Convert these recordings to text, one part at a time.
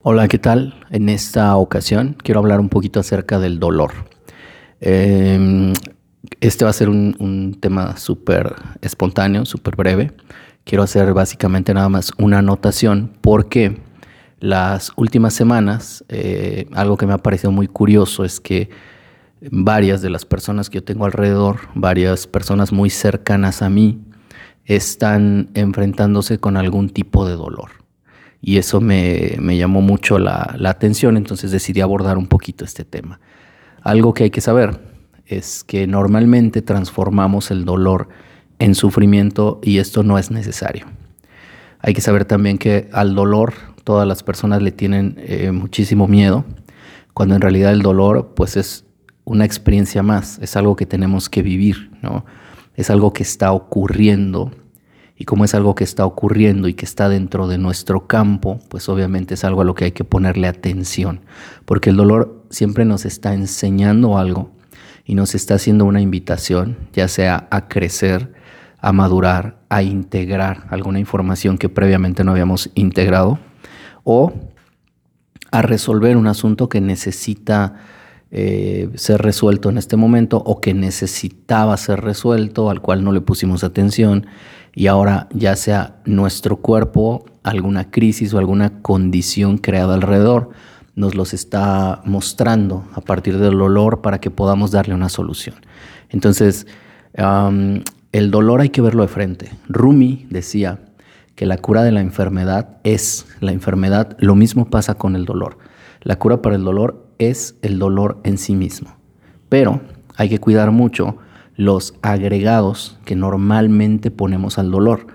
Hola, ¿qué tal? En esta ocasión quiero hablar un poquito acerca del dolor. Em, este va a ser un, tema súper espontáneo, súper breve. Quiero hacer básicamente nada más una anotación porque las últimas semanas eh, algo que me ha parecido muy curioso es que varias de las personas que yo tengo alrededor, varias personas muy cercanas a mí, están enfrentándose con algún tipo de dolor y eso me, llamó mucho la, atención, entonces decidí abordar un poquito este tema. Algo que hay que saber es que normalmente transformamos el dolor en sufrimiento y esto no es necesario. Hay que saber también que al dolor todas las personas le tienen eh, muchísimo miedo, cuando en realidad el dolor pues es una experiencia más, es algo que tenemos que vivir, ¿no? Es algo que está ocurriendo y como es algo que está ocurriendo y que está dentro de nuestro campo, pues obviamente es algo a lo que hay que ponerle atención, porque el dolor siempre nos está enseñando algo y nos está haciendo una invitación, ya sea a crecer, a madurar, a integrar alguna información que previamente no habíamos integrado o a resolver un asunto que necesita eh, ser resuelto en este momento o que necesitaba ser resuelto, al cual no le pusimos atención y ahora ya sea nuestro cuerpo, alguna crisis o alguna condición creada alrededor, nos los está mostrando a partir del dolor para que podamos darle una solución. Entonces, el dolor hay que verlo de frente. Rumi decía que la cura de la enfermedad es la enfermedad, lo mismo pasa con el dolor. La cura para el dolor es el dolor en sí mismo. Pero hay que cuidar mucho los agregados que normalmente ponemos al dolor.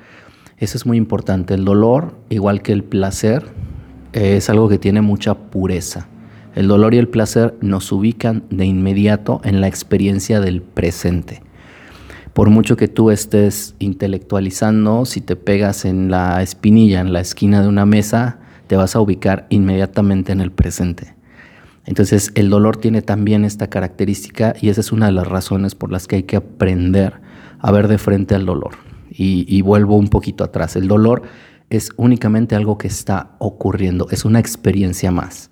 Eso es muy importante. El dolor, igual que el placer, es algo que tiene mucha pureza. El dolor y el placer nos ubican de inmediato en la experiencia del presente. Por mucho que tú estés intelectualizando, si te pegas en la espinilla, en la esquina de una mesa, te vas a ubicar inmediatamente en el presente. Entonces el dolor tiene también esta característica y esa es una de las razones por las que hay que aprender a ver de frente al dolor. Y, vuelvo un poquito atrás. El dolor es únicamente algo que está ocurriendo, es una experiencia más.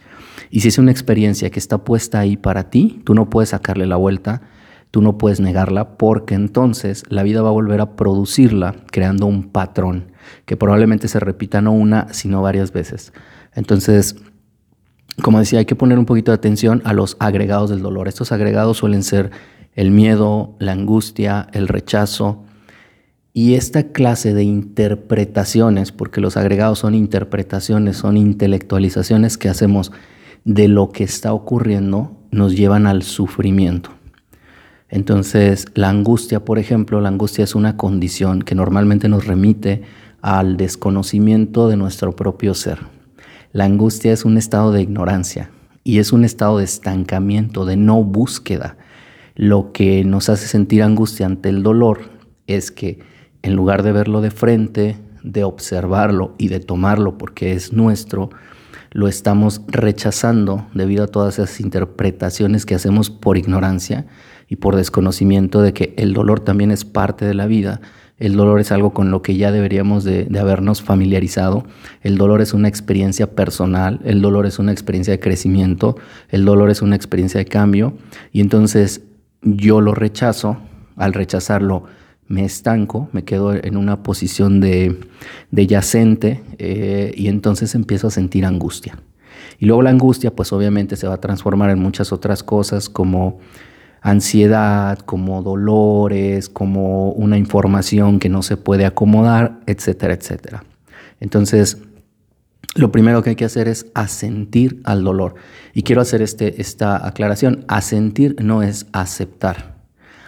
Y si es una experiencia que está puesta ahí para ti, tú no puedes sacarle la vuelta, tú no puedes negarla, porque entonces la vida va a volver a producirla creando un patrón que probablemente se repita no una, sino varias veces. Entonces, como decía, hay que poner un poquito de atención a los agregados del dolor. Estos agregados suelen ser el miedo, la angustia, el rechazo. Y esta clase de interpretaciones, porque los agregados son interpretaciones, son intelectualizaciones que hacemos de lo que está ocurriendo, nos llevan al sufrimiento. Entonces, la angustia, por ejemplo, la angustia es una condición que normalmente nos remite al desconocimiento de nuestro propio ser. La angustia es un estado de ignorancia y es un estado de estancamiento, de no búsqueda. Lo que nos hace sentir angustia ante el dolor es que en lugar de verlo de frente, de observarlo y de tomarlo porque es nuestro, lo estamos rechazando debido a todas esas interpretaciones que hacemos por ignorancia y por desconocimiento de que el dolor también es parte de la vida el dolor es algo con lo que ya deberíamos de, habernos familiarizado. El dolor es una experiencia personal, el dolor es una experiencia de crecimiento, el dolor es una experiencia de cambio. Y entonces yo lo rechazo, al rechazarlo me estanco, me quedo en una posición de, yacente eh, y entonces empiezo a sentir angustia. Y luego la angustia pues obviamente se va a transformar en muchas otras cosas como ansiedad, como dolores, como una información que no se puede acomodar, etcétera, etcétera. Entonces, lo primero que hay que hacer es asentir al dolor. Y quiero hacer este, esta aclaración. Asentir no es aceptar.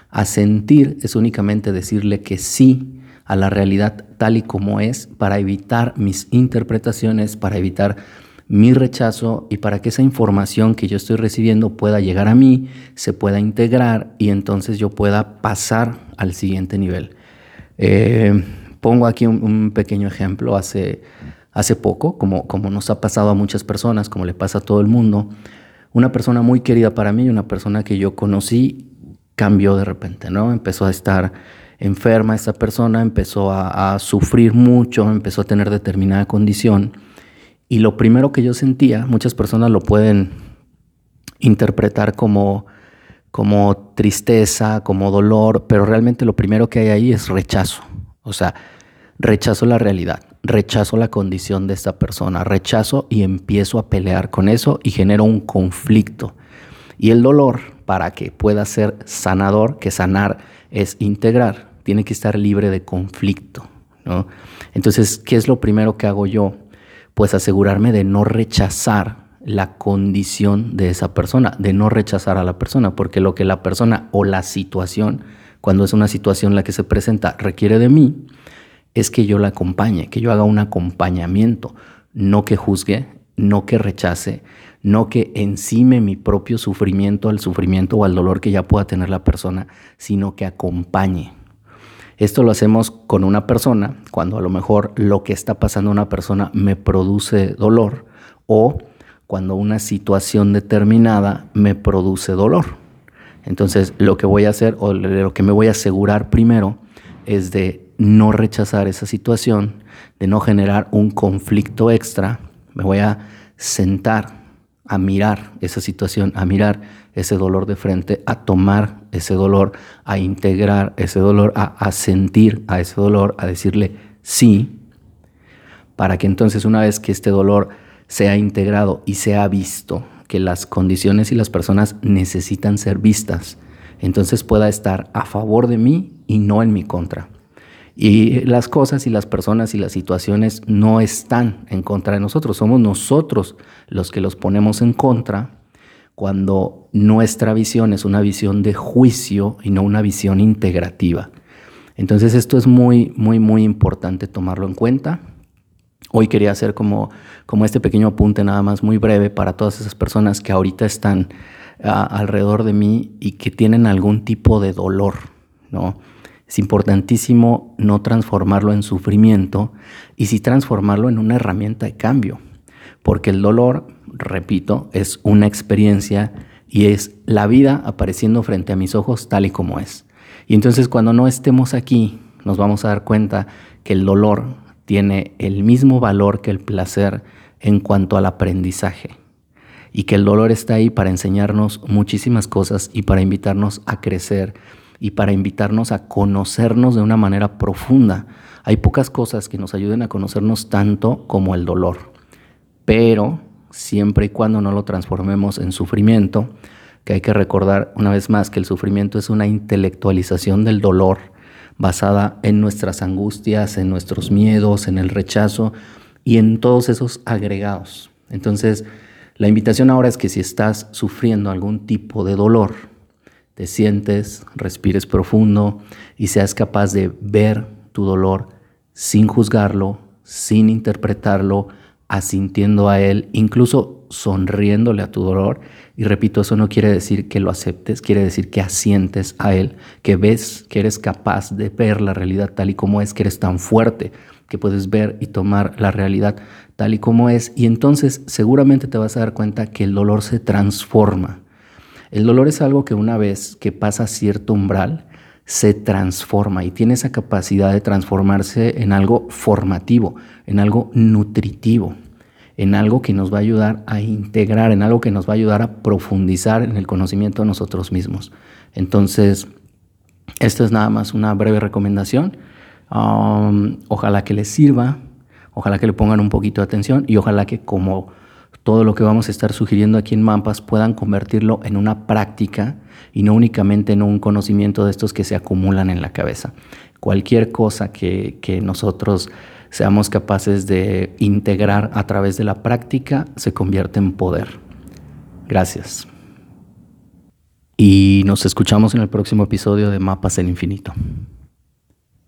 Asentir es únicamente decirle que sí a la realidad tal y como es para evitar mis interpretaciones, para evitar mi rechazo y para que esa información que yo estoy recibiendo pueda llegar a mí, se pueda integrar y entonces yo pueda pasar al siguiente nivel. Eh, pongo aquí un, pequeño ejemplo. Hace, hace poco, como, como nos ha pasado a muchas personas, como le pasa a todo el mundo, una persona muy querida para mí, una persona que yo conocí, cambió de repente, ¿no? Empezó a estar enferma esa persona, empezó a sufrir mucho, empezó a tener determinada condición Y lo primero que yo sentía, muchas personas lo pueden interpretar como, como tristeza, como dolor, pero realmente lo primero que hay ahí es rechazo. O sea, rechazo la realidad, rechazo la condición de esta persona, rechazo y empiezo a pelear con eso y genero un conflicto. Y el dolor, para que pueda ser sanador, que sanar es integrar, tiene que estar libre de conflicto. ¿no? Entonces, ¿qué es lo primero que hago yo? Pues asegurarme de no rechazar la condición de esa persona, de no rechazar a la persona, porque lo que la persona o la situación, cuando es una situación la que se presenta, requiere de mí, es que yo la acompañe, que yo haga un acompañamiento, no que juzgue, no que rechace, no que encime mi propio sufrimiento al sufrimiento o al dolor que ya pueda tener la persona, sino que acompañe. Esto lo hacemos con una persona cuando a lo mejor lo que está pasando a una persona me produce dolor o cuando una situación determinada me produce dolor. Entonces lo que voy a hacer o lo que me voy a asegurar primero es de no rechazar esa situación, de no generar un conflicto extra. Me voy a sentar a mirar esa situación, a mirar ese dolor de frente, a tomar ese dolor, a integrar ese dolor, a, sentir a ese dolor, a decirle sí, para que entonces una vez que este dolor sea integrado y sea visto, que las condiciones y las personas necesitan ser vistas, entonces pueda estar a favor de mí y no en mi contra. Y las cosas y las personas y las situaciones no están en contra de nosotros, somos nosotros los que los ponemos en contra cuando nuestra visión es una visión de juicio y no una visión integrativa. Entonces esto es muy, muy, muy importante tomarlo en cuenta. Hoy quería hacer como, como este pequeño apunte nada más muy breve para todas esas personas que ahorita están ah, alrededor de mí y que tienen algún tipo de dolor, ¿no? Es importantísimo no transformarlo en sufrimiento y sí transformarlo en una herramienta de cambio, porque el dolor, repito, es una experiencia y es la vida apareciendo frente a mis ojos tal y como es. Y entonces cuando no estemos aquí, nos vamos a dar cuenta que el dolor tiene el mismo valor que el placer en cuanto al aprendizaje y que el dolor está ahí para enseñarnos muchísimas cosas y para invitarnos a crecer y para invitarnos a conocernos de una manera profunda. Hay pocas cosas que nos ayuden a conocernos tanto como el dolor, pero siempre y cuando no lo transformemos en sufrimiento, que hay que recordar una vez más que el sufrimiento es una intelectualización del dolor basada en nuestras angustias, en nuestros miedos, en el rechazo y en todos esos agregados. Entonces, la invitación ahora es que si estás sufriendo algún tipo de dolor, te sientes, respires profundo y seas capaz de ver tu dolor sin juzgarlo, sin interpretarlo, asintiendo a él, incluso sonriéndole a tu dolor. Y repito, eso no quiere decir que lo aceptes, quiere decir que asientes a él, que ves que eres capaz de ver la realidad tal y como es, que eres tan fuerte que puedes ver y tomar la realidad tal y como es. Y entonces seguramente te vas a dar cuenta que el dolor se transforma el dolor es algo que una vez que pasa cierto umbral, se transforma y tiene esa capacidad de transformarse en algo formativo, en algo nutritivo, en algo que nos va a ayudar a integrar, en algo que nos va a ayudar a profundizar en el conocimiento de nosotros mismos. Entonces, esta es nada más una breve recomendación. Um, ojalá que les sirva, ojalá que le pongan un poquito de atención y ojalá que como todo lo que vamos a estar sugiriendo aquí en Mampas puedan convertirlo en una práctica y no únicamente en un conocimiento de estos que se acumulan en la cabeza. Cualquier cosa que, que nosotros seamos capaces de integrar a través de la práctica se convierte en poder. Gracias. Y nos escuchamos en el próximo episodio de Mapas del Infinito.